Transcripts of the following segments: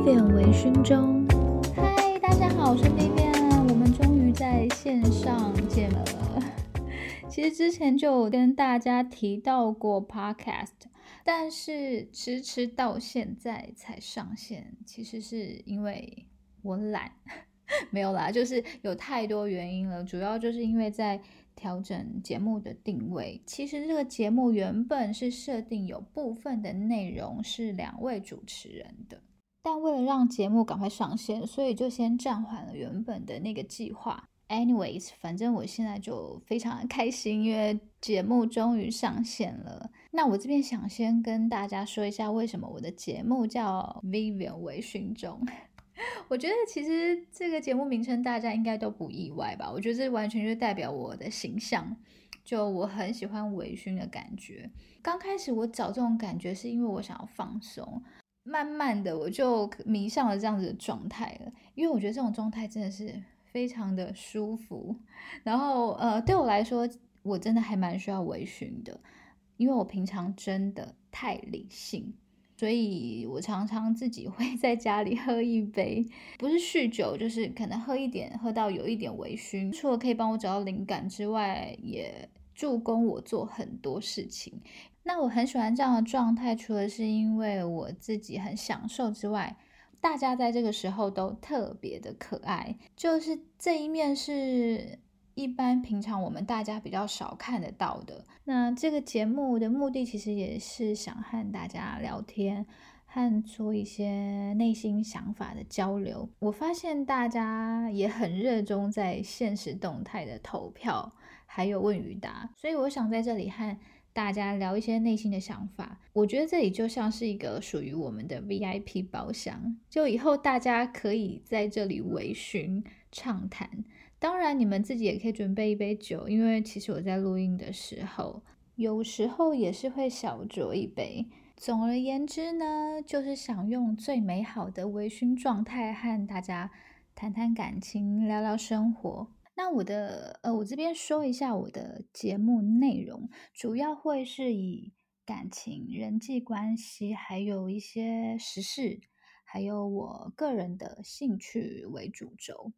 Vivian 微醺中，嗨，大家好，我是 Vivian，我们终于在线上见了。其实之前就有跟大家提到过 Podcast，但是迟迟到现在才上线，其实是因为我懒，没有啦，就是有太多原因了，主要就是因为在。调整节目的定位，其实这个节目原本是设定有部分的内容是两位主持人的，但为了让节目赶快上线，所以就先暂缓了原本的那个计划。Anyways，反正我现在就非常的开心，因为节目终于上线了。那我这边想先跟大家说一下，为什么我的节目叫 Vivian 微醺中。我觉得其实这个节目名称大家应该都不意外吧？我觉得这完全就代表我的形象，就我很喜欢微醺的感觉。刚开始我找这种感觉是因为我想要放松，慢慢的我就迷上了这样子的状态了。因为我觉得这种状态真的是非常的舒服。然后呃，对我来说，我真的还蛮需要微醺的，因为我平常真的太理性。所以我常常自己会 在家里喝一杯，不是酗酒，就是可能喝一点，喝到有一点微醺。除了可以帮我找到灵感之外，也助攻我做很多事情。那我很喜欢这样的状态，除了是因为我自己很享受之外，大家在这个时候都特别的可爱，就是这一面是。一般平常我们大家比较少看得到的，那这个节目的目的其实也是想和大家聊天，和做一些内心想法的交流。我发现大家也很热衷在现实动态的投票，还有问与答，所以我想在这里和大家聊一些内心的想法。我觉得这里就像是一个属于我们的 VIP 包厢，就以后大家可以在这里微醺畅谈。当然，你们自己也可以准备一杯酒，因为其实我在录音的时候，有时候也是会小酌一杯。总而言之呢，就是想用最美好的微醺状态和大家谈谈感情，聊聊生活。那我的呃，我这边说一下我的节目内容，主要会是以感情、人际关系，还有一些时事，还有我个人的兴趣为主轴。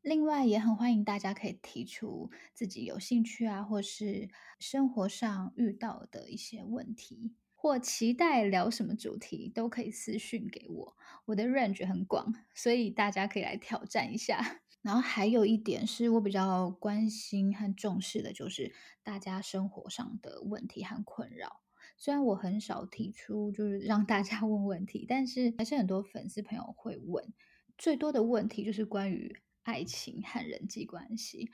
另外，也很欢迎大家可以提出自己有兴趣啊，或是生活上遇到的一些问题，或期待聊什么主题，都可以私讯给我。我的 range 很广，所以大家可以来挑战一下。然后还有一点是我比较关心和重视的，就是大家生活上的问题和困扰。虽然我很少提出就是让大家 问问题，但是还是很多粉丝朋友会问。最多的问题就是关于。爱情和人际关系，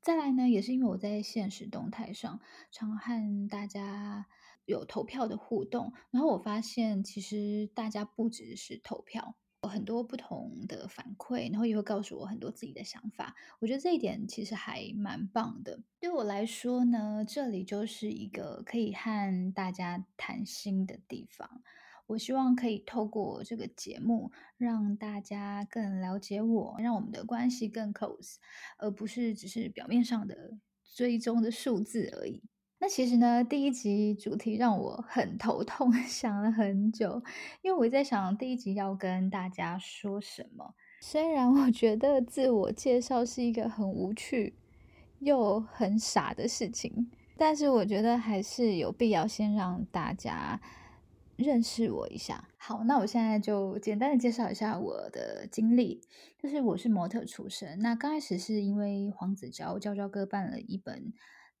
再来呢，也是因为我在现实动态上常和大家有投票的互动，然后我发现其实大家不只是投票，有很多不同的反馈，然后也会告诉我很多自己的想法。我觉得这一点其实还蛮棒的。对我来说呢，这里就是一个可以和大家谈心的地方。我希望可以透过这个节目，让大家更了解我，让我们的关系更 close，而不是只是表面上的追踪的数字而已。那其实呢，第一集主题让我很头痛，想了很久，因为我在想第一集要跟大家说什么。虽然我觉得自我介绍是一个很无趣又很傻的事情，但是我觉得还是有必要先让大家。认识我一下，好，那我现在就简单的介绍一下我的经历，就是我是模特出身，那刚开始是因为黄子佼佼佼哥办了一本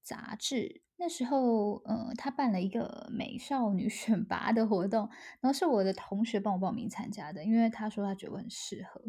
杂志，那时候，呃，他办了一个美少女选拔的活动，然后是我的同学帮我报名参加的，因为他说他觉得我很适合，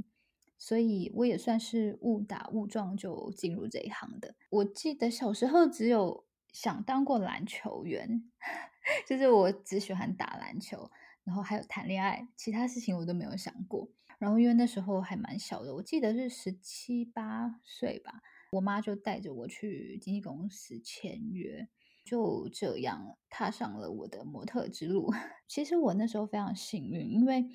所以我也算是误打误撞就进入这一行的。我记得小时候只有想当过篮球员。就是我只喜欢打篮球，然后还有谈恋爱，其他事情我都没有想过。然后因为那时候还蛮小的，我记得是十七八岁吧，我妈就带着我去经纪公司签约，就这样踏上了我的模特之路。其实我那时候非常幸运，因为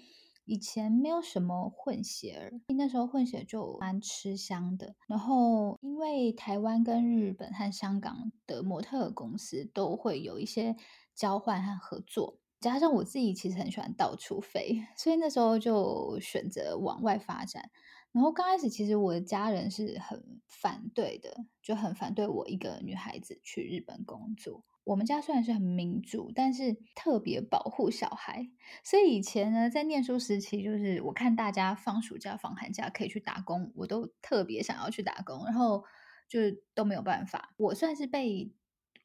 以前没有什么混血儿，那时候混血就蛮吃香的。然后因为台湾跟日本和香港的模特公司都会有一些。交换和合作，加上我自己其实很喜欢到处飞，所以那时候就选择往外发展。然后刚开始其实我的家人是很反对的，就很反对我一个女孩子去日本工作。我们家虽然是很民主，但是特别保护小孩，所以以前呢，在念书时期，就是我看大家放暑假、放寒假可以去打工，我都特别想要去打工，然后就都没有办法。我算是被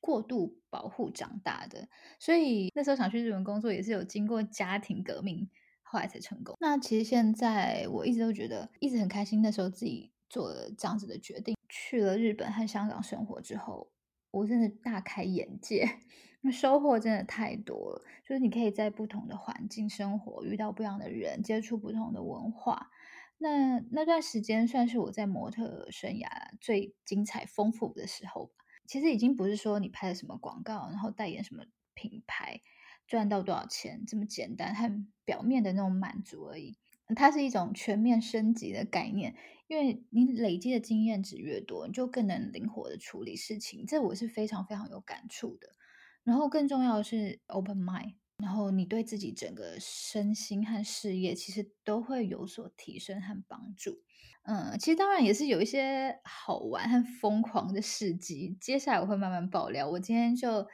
过度保护长大的，所以那时候想去日本工作，也是有经过家庭革命，后来才成功。那其实现在我一直都觉得，一直很开心，那时候自己做了这样子的决定，去了日本和香港生活之后。我真的大开眼界，那收获真的太多了。就是你可以在不同的环境生活，遇到不一样的人，接触不同的文化。那那段时间算是我在模特生涯最精彩丰富的时候吧。其实已经不是说你拍了什么广告，然后代言什么品牌，赚到多少钱这么简单和表面的那种满足而已。它是一种全面升级的概念。因为你累积的经验值越多，你就更能灵活的处理事情，这我是非常非常有感触的。然后更重要的是 open mind，然后你对自己整个身心和事业其实都会有所提升和帮助。嗯，其实当然也是有一些好玩和疯狂的事迹，接下来我会慢慢爆料。我今天就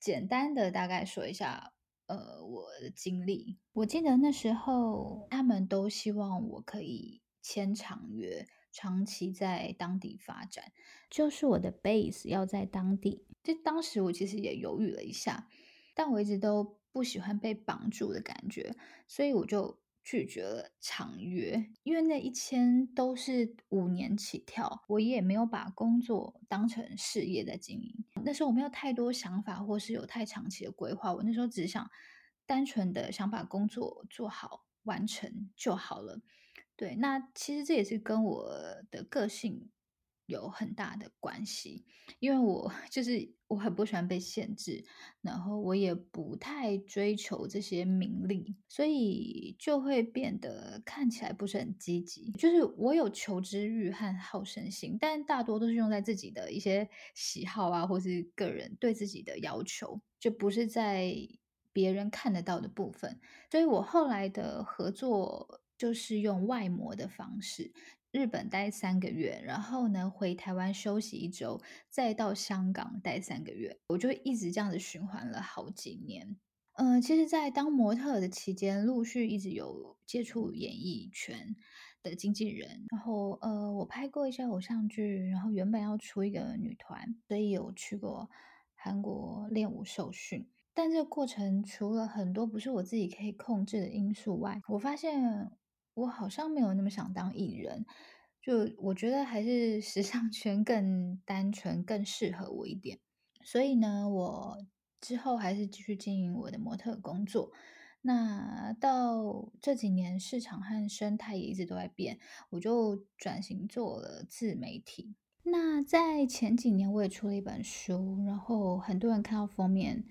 简单的大概说一下，呃，我的经历。我记得那时候他们都希望我可以。签长约，长期在当地发展，就是我的 base 要在当地。就当时我其实也犹豫了一下，但我一直都不喜欢被绑住的感觉，所以我就拒绝了长约。因为那一签都是五年起跳，我也没有把工作当成事业在经营。但是我没有太多想法，或是有太长期的规划。我那时候只想单纯的想把工作做好，完成就好了。对，那其实这也是跟我的个性有很大的关系，因为我就是我很不喜欢被限制，然后我也不太追求这些名利，所以就会变得看起来不是很积极。就是我有求知欲和好胜心，但大多都是用在自己的一些喜好啊，或是个人对自己的要求，就不是在别人看得到的部分。所以我后来的合作。就是用外模的方式，日本待三个月，然后呢回台湾休息一周，再到香港待三个月，我就一直这样子循环了好几年。嗯、呃，其实，在当模特的期间，陆续一直有接触演艺圈的经纪人，然后呃，我拍过一些偶像剧，然后原本要出一个女团，所以有去过韩国练舞受训。但这个过程除了很多不是我自己可以控制的因素外，我发现。我好像没有那么想当艺人，就我觉得还是时尚圈更单纯、更适合我一点。所以呢，我之后还是继续经营我的模特工作。那到这几年，市场和生态也一直都在变，我就转型做了自媒体。那在前几年，我也出了一本书，然后很多人看到封面。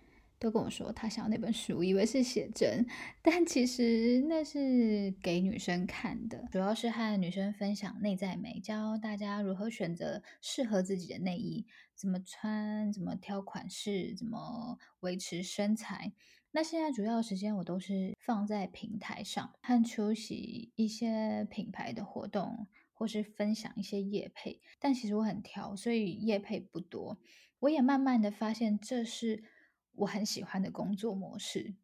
都跟我说他想要那本书，以为是写真，但其实那是给女生看的，主要是和女生分享内在美，教大家如何选择适合自己的内衣，怎么穿，怎么挑款式，怎么维持身材。那现在主要时间我都是放在平台上，和出席一些品牌的活动，或是分享一些夜配。但其实我很挑，所以夜配不多。我也慢慢的发现这是。我很喜欢的工作模式，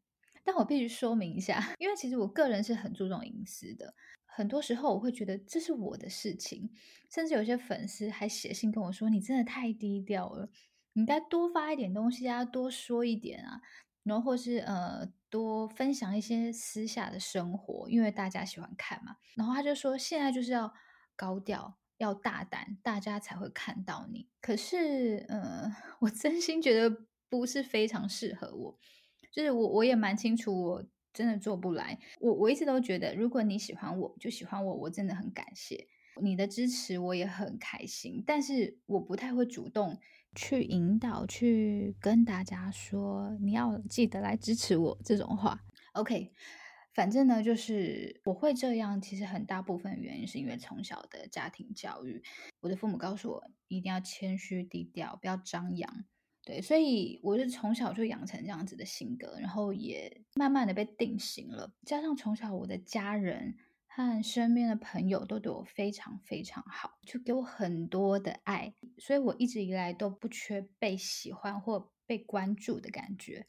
但我必须说明一下，因为其实我个人是很注重隐私的。很多时候我会觉得这是我的事情，甚至有些粉丝还写信跟我说：“你真的太低调了，你应该多发一点东西啊，多说一点啊，然后或是呃多分享一些私下的生活，因为大家喜欢看嘛。”然后他就说：“现在就是要高调，要大胆，大家才会看到你。”可是，呃，我真心觉得。不是非常适合我，就是我我也蛮清楚，我真的做不来。我我一直都觉得，如果你喜欢我，就喜欢我，我真的很感谢你的支持，我也很开心。但是我不太会主动去引导，去跟大家说你要记得来支持我这种话。OK，反正呢，就是我会这样。其实很大部分原因是因为从小的家庭教育，我的父母告诉我一定要谦虚低调，不要张扬。对，所以我是从小就养成这样子的性格，然后也慢慢的被定型了。加上从小我的家人和身边的朋友都对我非常非常好，就给我很多的爱，所以我一直以来都不缺被喜欢或被关注的感觉。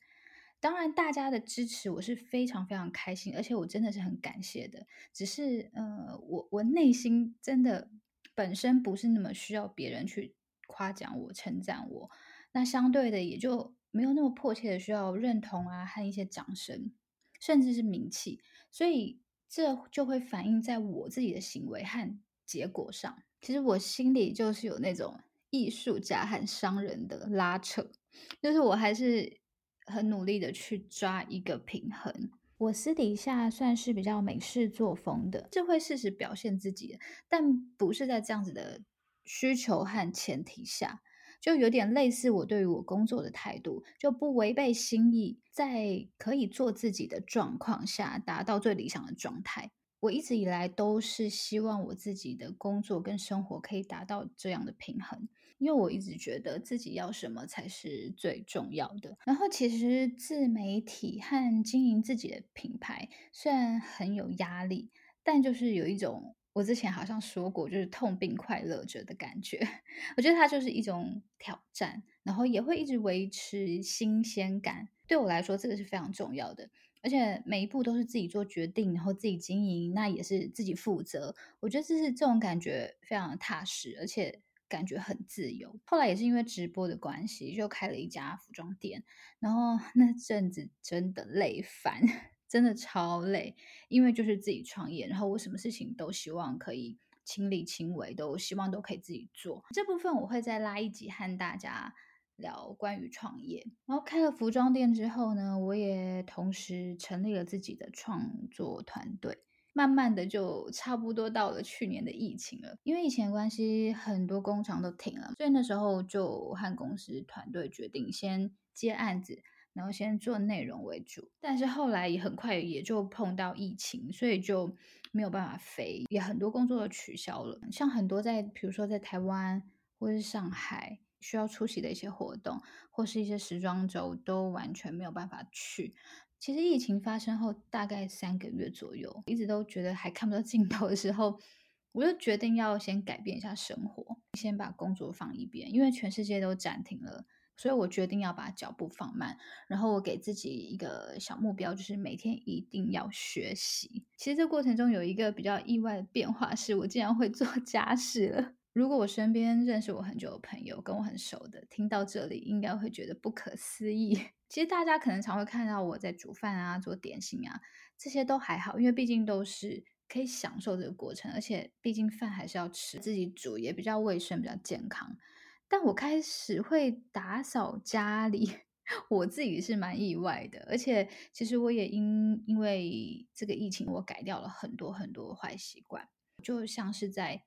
当然，大家的支持我是非常非常开心，而且我真的是很感谢的。只是，呃，我我内心真的本身不是那么需要别人去夸奖我、称赞我。那相对的，也就没有那么迫切的需要认同啊，和一些掌声，甚至是名气，所以这就会反映在我自己的行为和结果上。其实我心里就是有那种艺术家和商人的拉扯，就是我还是很努力的去抓一个平衡。我私底下算是比较美式作风的，这会适时表现自己，但不是在这样子的需求和前提下。就有点类似我对于我工作的态度，就不违背心意，在可以做自己的状况下，达到最理想的状态。我一直以来都是希望我自己的工作跟生活可以达到这样的平衡，因为我一直觉得自己要什么才是最重要的。然后，其实自媒体和经营自己的品牌虽然很有压力，但就是有一种。我之前好像说过，就是痛并快乐着的感觉。我觉得它就是一种挑战，然后也会一直维持新鲜感。对我来说，这个是非常重要的。而且每一步都是自己做决定，然后自己经营，那也是自己负责。我觉得这是这种感觉非常踏实，而且感觉很自由。后来也是因为直播的关系，就开了一家服装店，然后 那阵子真的累烦。真的超累，因为就是自己创业，然后我什么事情都希望可以亲力亲为，都希望都可以自己做。这部分我会再拉一集和大家聊关于创业。然后开了服装店之后呢，我也同时成立了自己的创作团队。慢慢的就差不多到了去年的疫情了，因为疫情的关系，很多工厂都停了，所以那时候就和公司团队决定先接案子。然后先做内容为主，但是后来也很快也就碰到疫情，所以就没有办法飞，也很多工作都取消了。像很多在，比如说在台湾或是上海需要出席的一些活动，或是一些时装周，都完全没有办法去。其实疫情发生后大概三个月左右，一直都觉得还看不到尽头的时候，我就决定要先改变一下生活，先把工作放一边，因为全世界都暂停了。所以我决定要把脚步放慢，然后我给自己一个小目标，就是每天一定要学习。其实这过程中有一个比较意外的变化，是我竟然会做 家事了。如果我身边认识我很久的朋友，跟我很熟的，听到这里应该会觉得不可思议。其实大家可能常会看到我在煮饭啊、做点心啊，这些都还好，因为毕竟都是可以享受这个过程，而且毕竟饭还是要吃，自己煮也比较卫生、比较健康。但我开始会打扫家里，我自己是蛮意外的，而且其实我也因因为这个疫情，我改掉了很多很多坏习惯，就像是在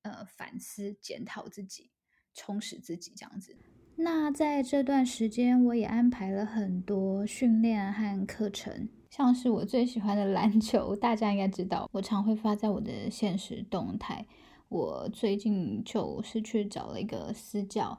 呃反思、检讨自己、充实自己这样子。那在这段时间，我也安排了很多训练和课程，像是我最喜欢的篮球，大家应该知道，我常会发在我的现实动态。我最近就是去找了一个私教，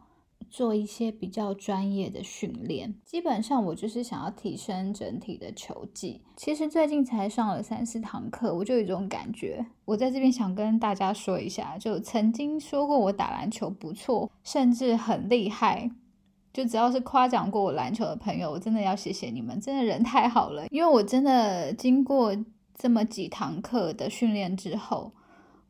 做一些比较专业的训练。基本上我就是想要提升整体的球技。其实最近才上了三四堂课，我就有一种感觉。我在这边想跟大家说一下，就曾经说过我打篮球不错，甚至很厉害。就只要是夸奖过我篮球的朋友，我真的要谢谢你们，真的人太好了。因为我真的经过这么几堂课的训练之后。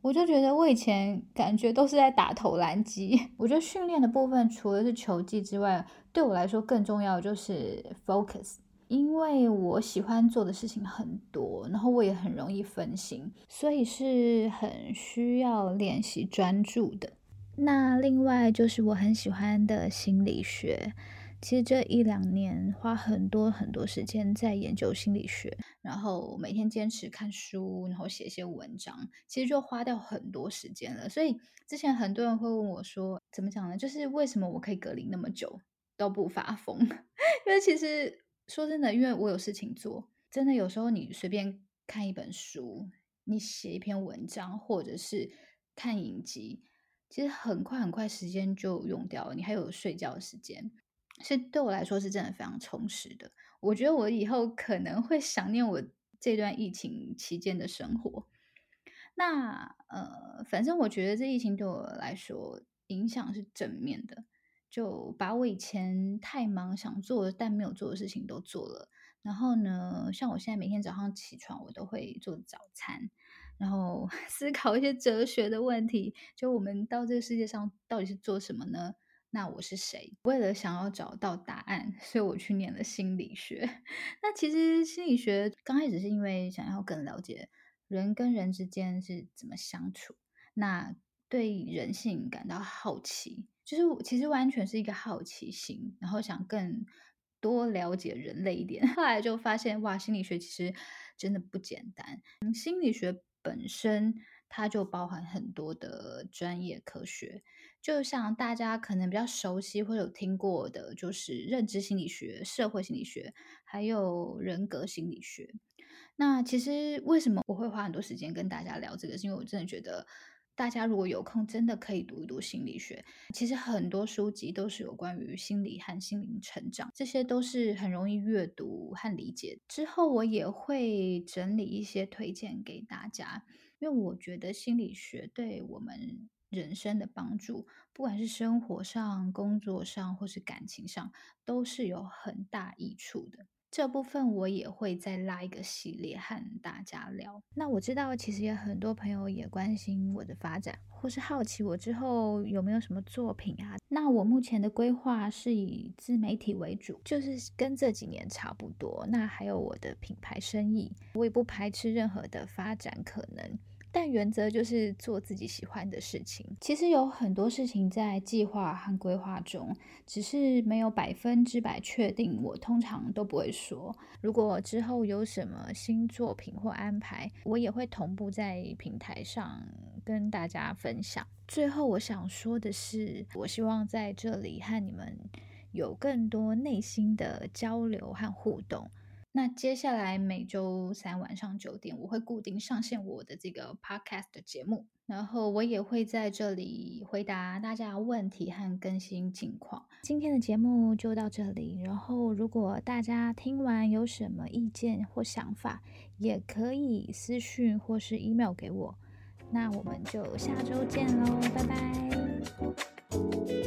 我就觉得我以前感觉都是在打投篮机。我觉得训练的部分除了是球技之外，对我来说更重要就是 focus，因为我喜欢做的事情很多，然后我也很容易分心，所以是很需要练习专注的。那另外就是我很喜欢的心理学。其实这一两年花很多很多时间在研究心理学，然后每天坚持看书，然后写一些文章，其实就花掉很多时间了。所以之前很多人会问我说，怎么讲呢？就是为什么我可以隔离那么久都不发疯？因为其实说真的，因为我有事情做，真的有时候你随便看一本书，你写一篇文章，或者是看影集，其实很快很快时间就用掉了，你还有睡觉的时间。是对我来说是真的非常充实的。我觉得我以后可能会想念我这段疫情期间的生活。那呃，反正我觉得这疫情对我来说影响是正面的，就把我以前太忙想做但没有做的事情都做了。然后呢，像我现在每天早上起床，我都会做早餐，然后 思考一些哲学的问题。就我们到这个世界上到底是做什么呢？那我是谁？为了想要找到答案，所以我去念了心理学。那其实心理学刚开始是因为想要更了解人跟人之间是怎么相处，那对人性感到好奇，就是其实完全是一个好奇心，然后想更多了解人类一点。后来就发现，哇，心理学其实真的不简单。心理学本身它就包含很多的专业科学。就像大家可能比较熟悉或者有听过的，就是认知心理学、社会心理学，还有人格心理学。那其实为什么我会花很多时间跟大家聊这个？是因为我真的觉得，大家如果有空，真的可以读一读心理学。其实很多书籍都是有关于心理和心灵成长，这些都是很容易阅读和理解。之后我也会整理一些推荐给大家，因为我觉得心理学对我们。人生的帮助，不管是生活上、工作上，或是感情上，都是有很大益处的。这部分我也会再拉一个系列和大家聊。那我知道，其实有很多朋友也关心我的发展，或是好奇我之后有没有什么作品啊。那我目前的规划是以自媒体为主，就是跟这几年差不多。那还有我的品牌生意，我也不排斥任何的发展可能。但原则就是做自己喜欢的事情。其实有很多事情在计划和规划中，只是没有百分之百确定。我通常都不会说。如果之后有什么新作品或安排，我也会同步在平台上跟大家分享。最后，我想说的是，我希望在这里和你们有更多内心的交流和互动。那接下来每周三晚上九点，我会固定上线我的这个 podcast 的节目，然后我也会在这里回答大家问题和更新近况。今天的节目就到这里，然后如果大家听完有什么意见或想法，也可以私讯或是 email 给我。那我们就下周见喽，拜拜。